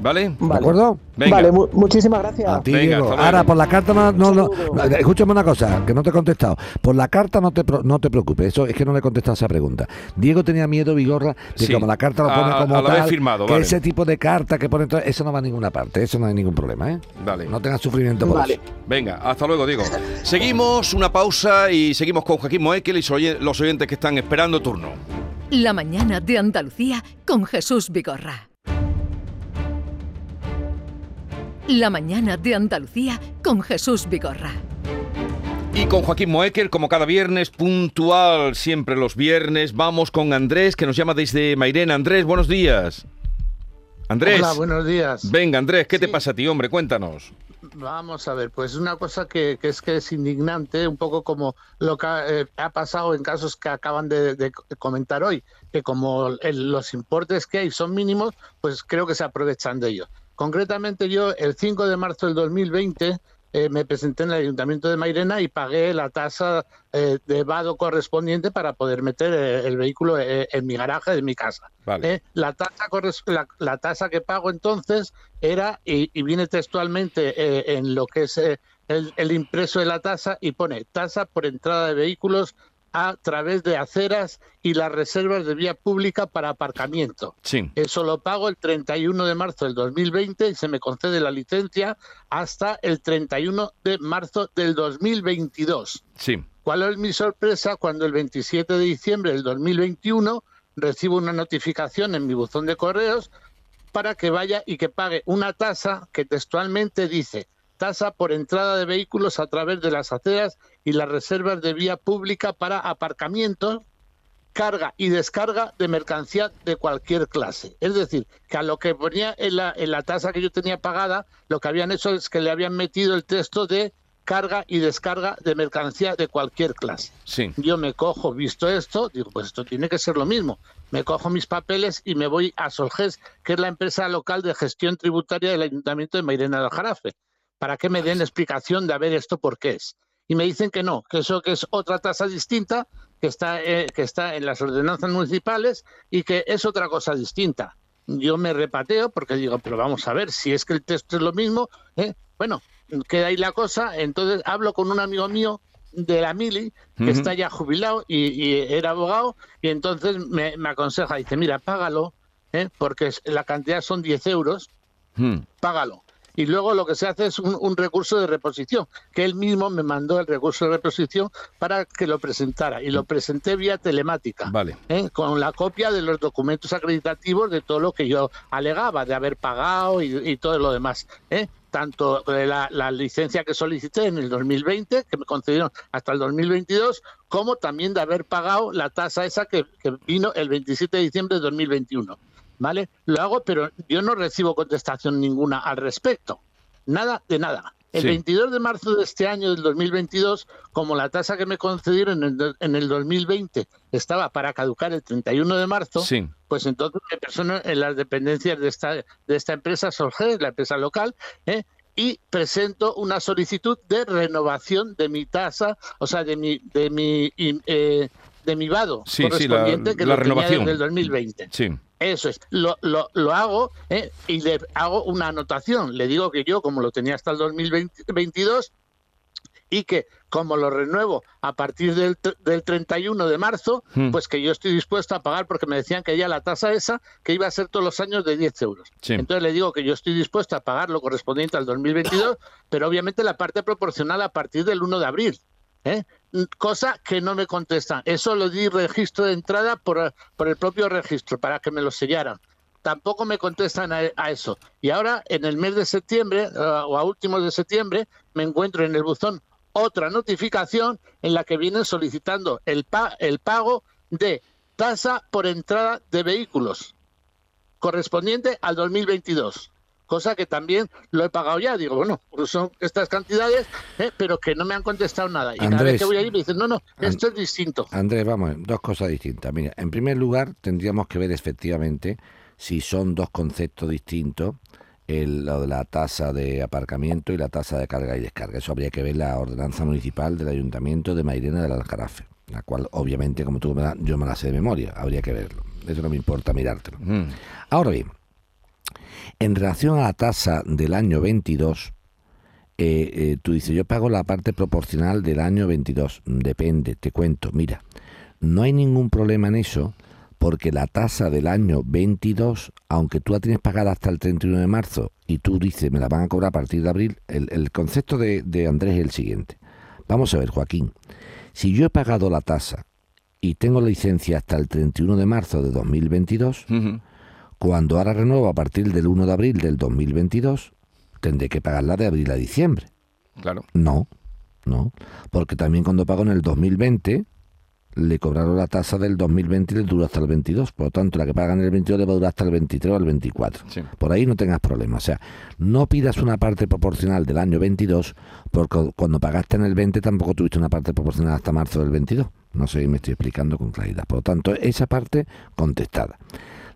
¿Vale? ¿De acuerdo? Venga. Vale, mu- muchísimas gracias. A ti, Venga, Diego. Ahora, por la carta no, no, no, no, escúchame una cosa, que no te he contestado. Por la carta no te, no te preocupes, eso es que no le he contestado esa pregunta. Diego tenía miedo, Vigorra, de Sí. como la carta lo A- pone a- como tal, firmado, que vale. ese tipo de carta que pone, todo- eso no va a ninguna parte, eso no hay ningún problema, ¿eh? Vale. No tengas sufrimiento por Vale. eso. Venga, hasta luego, Diego. Seguimos una pausa y seguimos con Joaquín Moekel y los oyentes que están esperando turno. La mañana de Andalucía con Jesús Vigorra. La mañana de Andalucía con Jesús Vigorra. Y con Joaquín Moekel, como cada viernes, puntual, siempre los viernes, vamos con Andrés, que nos llama desde Mairena. Andrés, buenos días. Andrés. Hola, buenos días. Venga, Andrés, ¿qué te pasa a ti, hombre? Cuéntanos. Vamos a ver, pues una cosa que, que es que es indignante, un poco como lo que eh, ha pasado en casos que acaban de, de comentar hoy, que como el- los importes que hay son mínimos, pues creo que se aprovechan de ellos. Concretamente yo el 5 de marzo del 2020 eh, me presenté en el Ayuntamiento de Mairena y pagué la tasa eh, de vado correspondiente para poder meter eh, el vehículo eh, en mi garaje de mi casa. Vale. La, tasa corres- la, la tasa que pago entonces era, y, y viene textualmente en lo que es el, el impreso de la tasa, y pone tasa por entrada de vehículos a través de aceras y las reservas de vía pública para aparcamiento. Sí. Eso lo pago el 31 de marzo del 2020 y se me concede la licencia hasta el 31 de marzo del 2022. Sí. ¿Cuál es mi sorpresa cuando el 27 de diciembre del 2021 recibo una notificación en mi buzón de correos para que vaya y que pague una tasa que textualmente dice tasa por entrada de vehículos a través de las aceras y las reservas de vía pública para aparcamientos, carga y descarga de mercancía de cualquier clase. Es decir, que a lo que ponía en la, en la tasa que yo tenía pagada, lo que habían hecho es que le habían metido el texto de carga y descarga de mercancía de cualquier clase. Sí. Yo me cojo, visto esto, digo, pues esto tiene que ser lo mismo. Me cojo mis papeles y me voy a Solges, que es la empresa local de gestión tributaria del Ayuntamiento de Mairena del Jarafe para que me den explicación de a ver esto por qué es. Y me dicen que no, que eso que es otra tasa distinta, que está, eh, que está en las ordenanzas municipales y que es otra cosa distinta. Yo me repateo porque digo, pero vamos a ver, si es que el texto es lo mismo, ¿eh? bueno, queda ahí la cosa, entonces hablo con un amigo mío de la Mili, que está ya jubilado y, y era abogado, y entonces me, me aconseja, dice, mira, págalo, ¿eh? porque la cantidad son 10 euros, Mm. págalo. Y luego lo que se hace es un, un recurso de reposición, que él mismo me mandó el recurso de reposición para que lo presentara. Y lo presenté vía telemática, Vale. ¿eh? con la copia de los documentos acreditativos de todo lo que yo alegaba, de haber pagado y, y todo lo demás. ¿eh? Tanto la, la licencia que solicité en el 2020, que me concedieron hasta el 2022, como también de haber pagado la tasa esa que, que vino el 27 de diciembre de 2021. ¿Vale? Lo hago, pero yo no recibo contestación ninguna al respecto. Nada de nada. El Sí. 22 de marzo de este año, del 2022, como la tasa que me concedieron en el, en el 2020 estaba para caducar el 31 de marzo, Sí. pues entonces me persono en las dependencias de esta, de esta empresa Solges, la empresa local, ¿eh? y presento una solicitud de renovación de mi tasa, o sea, de mi, de mi, eh, de mi vado Sí, sí, la- correspondiente que la lo tenía renovación. desde el 2020. Sí. Eso es, lo, lo, lo hago ¿eh? y le hago una anotación. Le digo que yo, como lo tenía hasta el 2022, y que como lo renuevo a partir del, del 31 de marzo, Hmm. pues que yo estoy dispuesto a pagar porque me decían que ya la tasa esa, que iba a ser todos los años de 10 euros. Sí. Entonces le digo que yo estoy dispuesto a pagar lo correspondiente al 2022, pero obviamente la parte proporcional a partir del 1 de abril. ¿Eh? Cosa que no me contestan. Eso lo di registro de entrada por, por el propio registro para que me lo sellaran. Tampoco me contestan a, a eso. Y ahora, en el mes de septiembre eh, o a últimos de septiembre, me encuentro en el buzón otra notificación en la que vienen solicitando el, pa- el pago de tasa por entrada de vehículos correspondiente al 2022. Cosa que también lo he pagado ya. Digo, bueno, pues son estas cantidades, ¿eh? pero que no me han contestado nada. Y cada Andrés. vez que voy ahí me dicen, no, no, esto es distinto. Andrés, vamos, dos cosas distintas. Mira, en primer lugar, tendríamos que ver efectivamente si son dos conceptos distintos, el, lo de la tasa de aparcamiento y la tasa de carga y descarga. Eso habría que ver la ordenanza municipal del Ayuntamiento de Mairena del Aljarafe, la cual obviamente, como tú me la, yo me la sé de memoria, habría que verlo. Eso no me importa mirártelo. Mm. Ahora bien, en relación a la tasa del año 22, eh, eh, tú dices, yo pago la parte proporcional del año 22. Depende, te cuento. Mira, no hay ningún problema en eso porque la tasa del año 22, aunque tú la tienes pagada hasta el 31 de marzo y tú dices, me la van a cobrar a partir de abril, el, el concepto de, Andrés es el siguiente. Vamos a ver, Joaquín, si yo he pagado la tasa y tengo licencia hasta el 31 de marzo de 2022, Ujú. Cuando ahora renuevo a partir del 1 de abril del 2022, tendré que pagarla de abril a diciembre. Claro. No, no, porque también cuando pago en el 2020 le cobraron la tasa del 2020 y le duró hasta el 22, por lo tanto la que pagan en el 22 le va a durar hasta el 23 o el 24. Sí. Por ahí no tengas problemas, o sea, no pidas una parte proporcional del año 22 porque cuando pagaste en el 20 tampoco tuviste una parte proporcional hasta marzo del 22. No sé si me estoy explicando con claridad. Por lo tanto, esa parte contestada.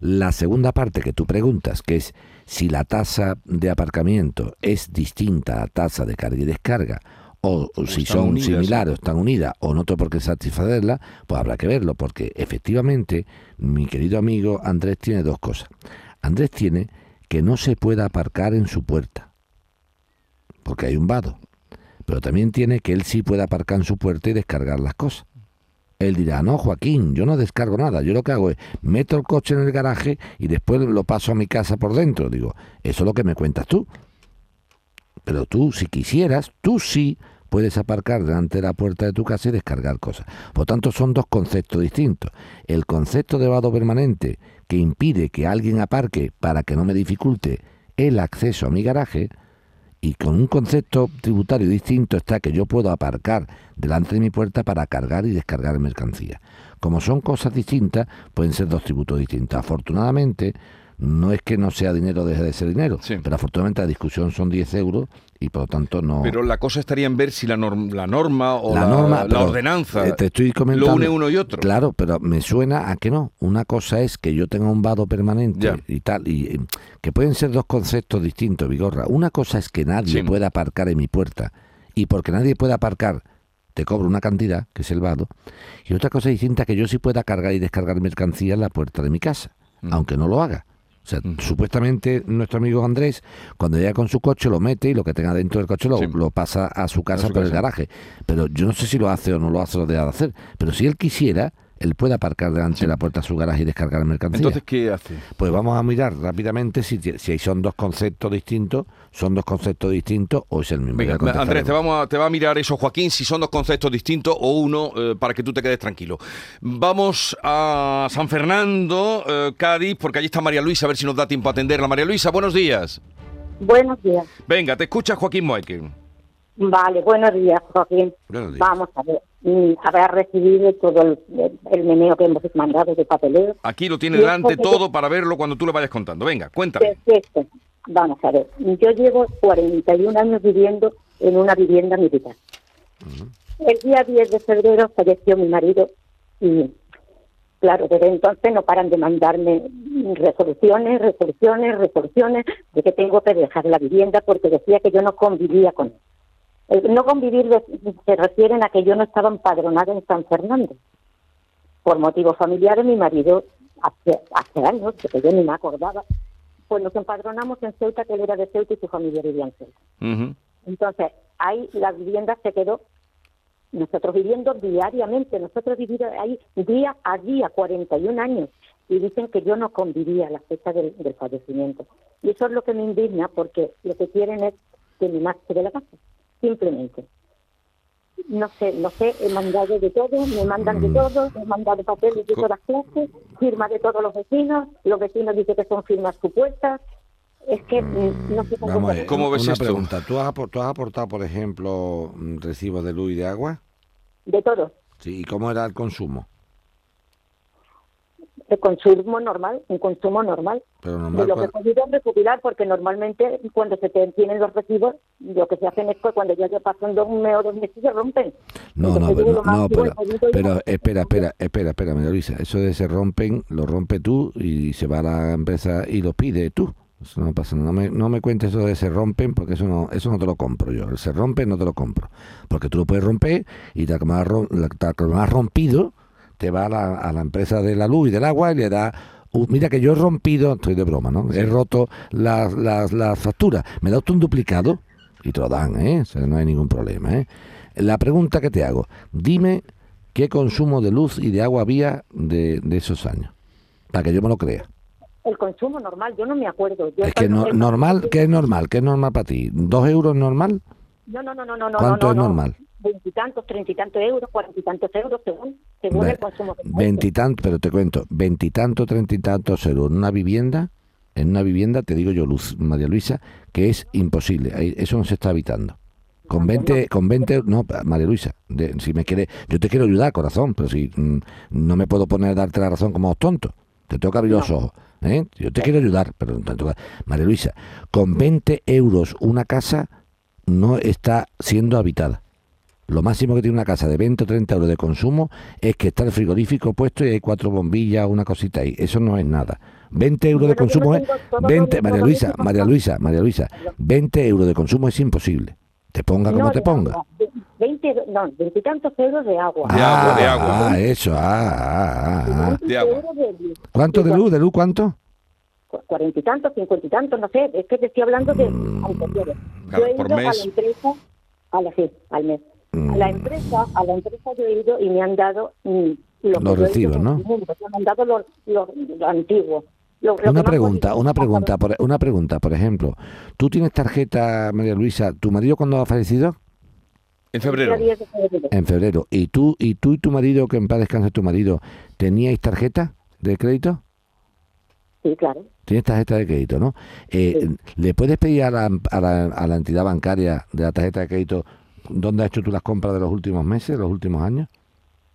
La segunda parte que tú preguntas, que es si la tasa de aparcamiento es distinta a la tasa de carga y descarga, o, o si son unidas, similares o están unidas, o no tengo por qué satisfacerla, pues habrá que verlo, porque efectivamente mi querido amigo Andrés tiene dos cosas. Andrés tiene que no se pueda aparcar en su puerta, porque hay un vado, pero también tiene que él sí puede aparcar en su puerta y descargar las cosas. Él dirá, no, Joaquín, yo no descargo nada. Yo lo que hago es meto el coche en el garaje y después lo paso a mi casa por dentro. Digo, eso es lo que me cuentas tú. Pero tú, si quisieras, tú sí puedes aparcar delante de la puerta de tu casa y descargar cosas. Por tanto, son dos conceptos distintos. El concepto de vado permanente, que impide que alguien aparque para que no me dificulte el acceso a mi garaje, y con un concepto tributario distinto está que yo puedo aparcar delante de mi puerta para cargar y descargar mercancía. Como son cosas distintas, pueden ser dos tributos distintos. Afortunadamente, no es que no sea dinero, deje de ser dinero, Sí. pero afortunadamente la discusión son 10 euros y por lo tanto no... Pero la cosa estaría en ver si la, norm- la norma o la, la norma, la ordenanza eh, te estoy comentando, lo une uno y otro. Claro, pero me suena a que no. Una cosa es que yo tenga un vado permanente Ya. y tal, y eh, que pueden ser dos conceptos distintos, Vigorra. Una cosa es que nadie Sí. pueda aparcar en mi puerta y porque nadie pueda aparcar te cobro una cantidad, que es el vado, y otra cosa distinta que yo sí pueda cargar y descargar mercancía en la puerta de mi casa, Mm. aunque no lo haga. O sea, supuestamente nuestro amigo Andrés, cuando llega con su coche, lo mete y lo que tenga dentro del coche lo, Sí. lo pasa a su casa su por el garaje. Pero yo no sé si lo hace o no lo hace o lo deja de hacer. Pero si él quisiera, él puede aparcar delante de la puerta de su garaje y descargar mercancía. Entonces, ¿qué hace? pues vamos a mirar rápidamente si, si son dos conceptos distintos, son dos conceptos distintos o es el mismo. Venga. Andrés, te, vamos a, te va a mirar eso, Joaquín, si son dos conceptos distintos o uno, eh, para que tú te quedes tranquilo. Vamos a San Fernando, eh, Cádiz, porque allí está María Luisa, a ver si nos da tiempo a atenderla. María Luisa, buenos días. Buenos días. Venga, te escucha Joaquín Moeque. Vale, buenos días, Joaquín. Buenos días. Vamos a ver. mm, Habrá recibido todo el, el- meneo que hemos mandado de papeleo. Aquí lo tiene delante todo para verlo cuando tú le vayas contando. Venga, cuéntame. Perfecto. Vamos a ver. Yo llevo 41 años viviendo en una vivienda militar. El día 10 de febrero falleció mi marido y, claro, desde entonces no paran de mandarme resoluciones, resoluciones, resoluciones de que tengo que dejar la vivienda porque decía que yo no convivía con él. El no convivir de- se refieren a que yo no estaba empadronada en San Fernando. Por motivos familiares, mi marido, hace, hace años, que yo ni me acordaba, pues nos empadronamos en Ceuta, que él era de Ceuta y su familia vivía en Ceuta. Entonces, ahí la vivienda se quedó, nosotros viviendo diariamente, nosotros viviendo ahí día a día, 41 años, y dicen que yo no convivía a la fecha del, del fallecimiento. Y eso es lo que me indigna, porque lo que quieren es que me marche de la casa, simplemente. No sé, no sé, he mandado de todo, me mandan de todo, he mandado papeles de todas clases, firmas de todos los vecinos, los vecinos dicen que son firmas supuestas, es que mm, no sé cómo... Vamos a ver, ¿Cómo ves una esto? pregunta. ¿Tú has, tú has aportado, por ejemplo, mm, recibos de luz y de agua? De todo. Sí. ¿Y cómo era el consumo? De consumo normal, un consumo normal. Pero De normal, lo que he ¿cuál- podido recopilar, porque normalmente cuando se te tienen los recibos, lo que se hacen es que cuando ya se pasan dos, un mes o dos meses se rompen. No, no, Entonces, no, máximo pero, pero espera, espera, espera, espera, María Luisa. Eso de se rompen, lo rompe tú y se va a la empresa y lo pide tú. Eso no pasa. No me, no me cuentes eso de se rompen porque eso no, eso no te lo compro yo. El se rompe no te lo compro. Porque tú lo puedes romper y tal como has rompido, te va a la, a la empresa de la luz y del agua y le da... mira que yo he rompido, estoy de broma, ¿no? He roto las las las facturas. ¿Me da usted un duplicado? Y te lo dan, ¿eh? O sea, no hay ningún problema, ¿eh? La pregunta que te hago, dime qué consumo de luz y de agua había de, de esos años, para que yo me lo crea. El consumo normal, yo no me acuerdo. Yo Es que no, normal, ¿qué es normal? ¿Qué es normal para ti? ¿Dos euros normal? No, no, no, no, no. ¿Cuánto no, es no. normal? Veintitantos, treinta y tantos euros, cuarenta y tantos euros, según, según el consumo. Veintitantos, pero te cuento, veintitantos, treinta y tantos euros en una vivienda, en una vivienda, te digo yo, Luz, María Luisa, que es imposible, eso no se está habitando. Con 20, con 20, no, María Luisa, de- si me quiere, yo te quiero ayudar, corazón, pero si mm, no me puedo poner a darte la razón como dos tontos, te tengo que abrir los ojos, ¿eh? Yo te quiero ayudar, pero que- María Luisa, con 20 euros una casa no está siendo habitada. Lo máximo que tiene una casa de 20 o 30 euros de consumo es que está el frigorífico puesto y hay cuatro bombillas, una cosita ahí. Eso no es nada. 20 euros de no consumo es... tengo todo lo 20, mismo, María Luisa. María Luisa, María Luisa, 20 euros de consumo es imposible. Te ponga como No, te ponga. agua. Ve- Veinte, no, veintitantos euros de agua. De ah, agua, de agua. Ah, eso, ah, ah, ah, ah. De agua. ¿Cuánto de luz? ¿De luz cuánto? cu- cuarenta y tantos, cincuenta y tantos, no sé, es que te estoy hablando de Mm, anteriores. Yo he por ido a la empresa, a la, sí, al mes. A la empresa, a la empresa yo he ido y me han dado lo Los recibos, ¿no? mundo, Me han dado lo, lo- lo antiguo. Lo- lo que Una pregunta, una pregunta, por, una pregunta, por ejemplo, ¿tú tienes tarjeta, María Luisa? ¿Tu marido cuándo ha fallecido? En febrero. El día 10 de febrero. En febrero. ¿Y tú y tú y tu marido, que en paz descanse tu marido, teníais tarjeta de crédito? Sí, claro. Tienes tarjeta de crédito, ¿no? Eh, Sí. ¿Le puedes pedir a la, a, la, a la entidad bancaria de la tarjeta de crédito dónde has hecho tú las compras de los últimos meses, los últimos años?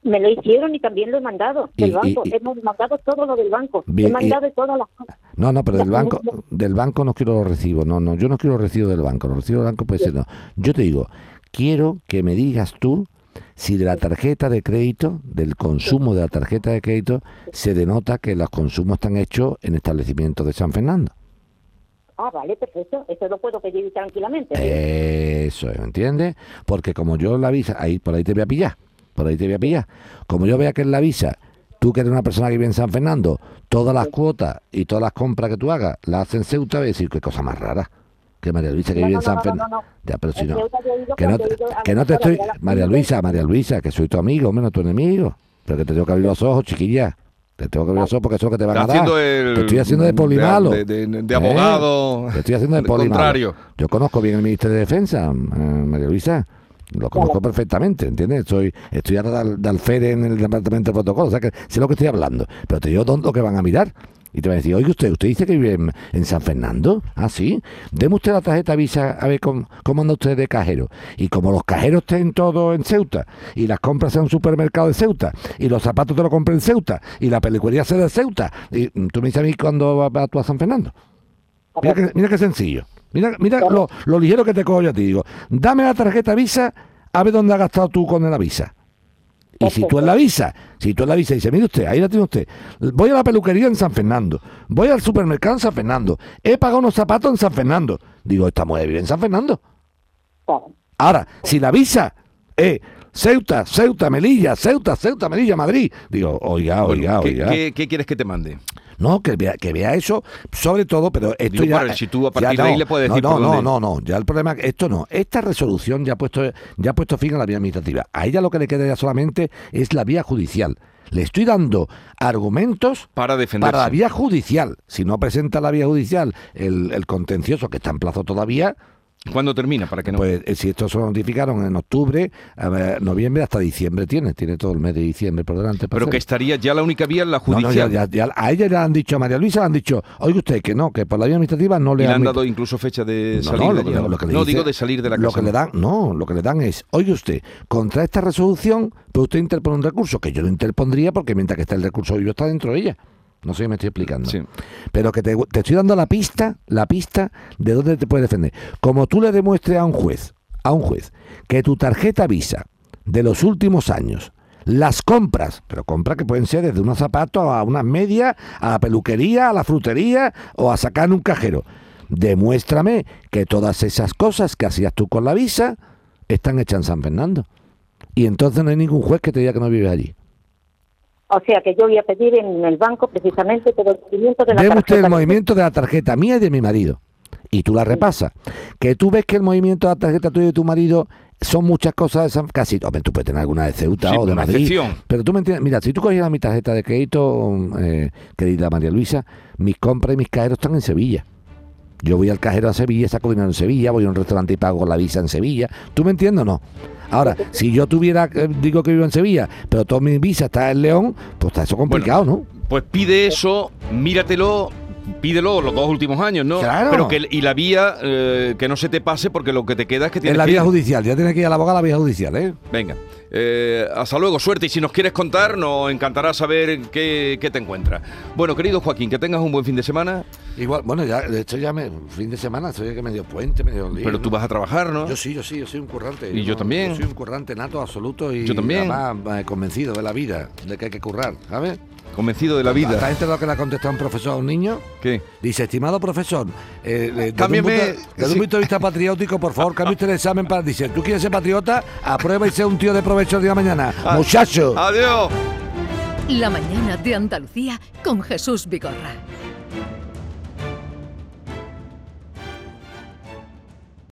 Me lo hicieron y también lo he mandado Y- del banco. y- y- Hemos mandado todo lo del banco. Bien, he mandado todas las cosas. No, no, pero del banco, del banco no quiero los recibos, no, no, yo no quiero los recibos del banco, los recibos del banco puede ser no. Yo te digo, quiero que me digas tú si de la tarjeta de crédito, del consumo de la tarjeta de crédito, se denota que los consumos están hechos en establecimientos de San Fernando. Ah, vale, perfecto. Eso lo puedo pedir tranquilamente. Eso, ¿me entiendes? Porque como yo la visa, ahí por ahí te voy a pillar, por ahí te voy a pillar. Como yo vea que en la visa, tú que eres una persona que vive en San Fernando, todas las cuotas y todas las compras que tú hagas las hacen Ceuta, voy a decir qué cosa más rara. Que María Luisa que No, vive no, en San no, Fernando. no, no. Ya, pero si no. Que no, que no te estoy. María. Luisa, María Luisa, que soy tu amigo, menos tu enemigo. Pero que te tengo que abrir los ojos, chiquilla. Te tengo que los ojos porque eso es lo que te van a dar. el. Te estoy haciendo de polimalo. De, de- de- de ¿Eh? abogado. Te estoy haciendo de Al polimalo. contrario. Yo conozco bien el Ministerio de Defensa, eh, María Luisa. Lo conozco perfectamente, ¿entiendes? Estoy, estoy ahora de, de alférez en el departamento de protocolo, o sea que sé lo que estoy hablando. Pero te digo dónde- lo que van a mirar. Y te van a decir, oye, usted, usted dice que vive en, en San Fernando. Ah, sí. Deme usted la tarjeta Visa a ver cómo, cómo anda usted de cajero. Y como los cajeros estén todos en Ceuta, y las compras en un supermercado de Ceuta, y los zapatos te los compré en Ceuta, y la peluquería sea de Ceuta, y tú me dices a mí cuándo vas vas tú a San Fernando. Mira que, mira qué sencillo. Mira, mira lo, lo ligero que te cojo yo a ti. Digo, dame la tarjeta Visa a ver dónde has gastado tú con la Visa. Y si tú en la Visa, si tú en la Visa dices, mire usted, ahí la tiene usted, voy a la peluquería en San Fernando, voy al supermercado en San Fernando, he pagado unos zapatos en San Fernando. Digo, esta mujer vive en San Fernando. Claro. Ahora, si la Visa es Ceuta, Ceuta, Melilla, Ceuta, Ceuta, Melilla, Madrid, digo, oiga, oiga, ¿Qué, oiga. qué- qué quieres que te mande? No, que vea, que vea eso, sobre todo, pero esto Digo, ya... si tú a ya partir de ahí le puedes no, decir No, por no, dónde- no, no, ya el problema, esto no, esta resolución ya ha puesto, ya ha puesto fin a la vía administrativa. A ella lo que le queda ya solamente es la vía judicial. Le estoy dando argumentos Para defenderse. para la vía judicial. Si no presenta la vía judicial el, el contencioso que está en plazo todavía, ¿Cuándo termina? Para que no. pues eh, si esto se lo notificaron en octubre, noviembre hasta diciembre tiene, tiene todo el mes de diciembre por delante. para pero que estaría ya la única vía en la No, no, judicial. ya- ya- ya- a ella le han dicho, a María Luisa le han dicho, oiga usted, que no, que por la vía administrativa no y le le han admit- dado incluso fecha de No, salir no, lo, lo- ¿no? lo que le No, dice- digo de salir de la Lo casa. que le dan, no, lo que le dan es, oye usted, contra esta resolución, pues usted interpone un recurso, que yo lo interpondría porque mientras que está el recurso yo está dentro de ella. No sé si me estoy explicando. Sí. Pero que te, te estoy dando la pista, la pista de dónde te puedes defender. Como tú le demuestres a un juez, a un juez, que tu tarjeta Visa de los últimos años, las compras, pero compras que pueden ser desde unos zapatos a unas medias, a la peluquería, a la frutería o a sacar en un cajero. Demuéstrame que todas esas cosas que hacías tú con la Visa están hechas en San Fernando. Y entonces no hay ningún juez que te diga que no vives allí. O sea que yo voy a pedir en el banco precisamente todo el movimiento de la Deme usted tarjeta. el movimiento de la tarjeta mía y de mi marido. Y tú la repasas. Que tú ves que el movimiento de la tarjeta tuya y de tu marido son muchas cosas de San casi. Hombre, tú puedes tener alguna de Ceuta Sí, o de Madrid. excepción. Pero tú me entiendes. Mira, si tú cogieras mi tarjeta de crédito, eh, querida María Luisa, mis compras y mis cajeros están en Sevilla. Yo voy al cajero a Sevilla, saco dinero en Sevilla, voy a un restaurante y pago la visa en Sevilla. ¿Tú me entiendes o no? Ahora, si yo tuviera, eh, digo que vivo en Sevilla, pero toda mi visa está en León, pues está eso complicado, ¿no? Pues pide eso, míratelo, pídelo los dos últimos años, ¿no? Claro. Pero que y la vía eh, que no se te pase porque lo que te queda es que tienes En la vía judicial, ya tienes que ir a la abogada a la vía judicial, ¿eh? Venga, eh, hasta luego, suerte. Y si nos quieres contar, nos encantará saber qué, qué te encuentras. Bueno, querido Joaquín, que tengas un buen fin de semana, Igual, bueno, ya, de hecho ya me, fin de semana, estoy que medio puente, medio lío, pero tú ¿no? vas a trabajar, ¿no? Yo sí, yo sí, yo soy un currante. Y yo también. Yo soy un currante nato absoluto y Yo también. además, eh, convencido de la vida, de que hay que currar, ¿sabes? Convencido de la vida. gente lo que le ha contestado un profesor a un niño, ¿Qué? dice, estimado profesor, eh, desde, Cámbiame, un punto, desde sí. un punto de vista patriótico, por favor, cambie usted el examen para... Dice, ¿tú quieres ser patriota? Aprueba y sea un tío de provecho el día de mañana. Ah. Muchacho. Adiós. La mañana de Andalucía con Jesús Vigorra.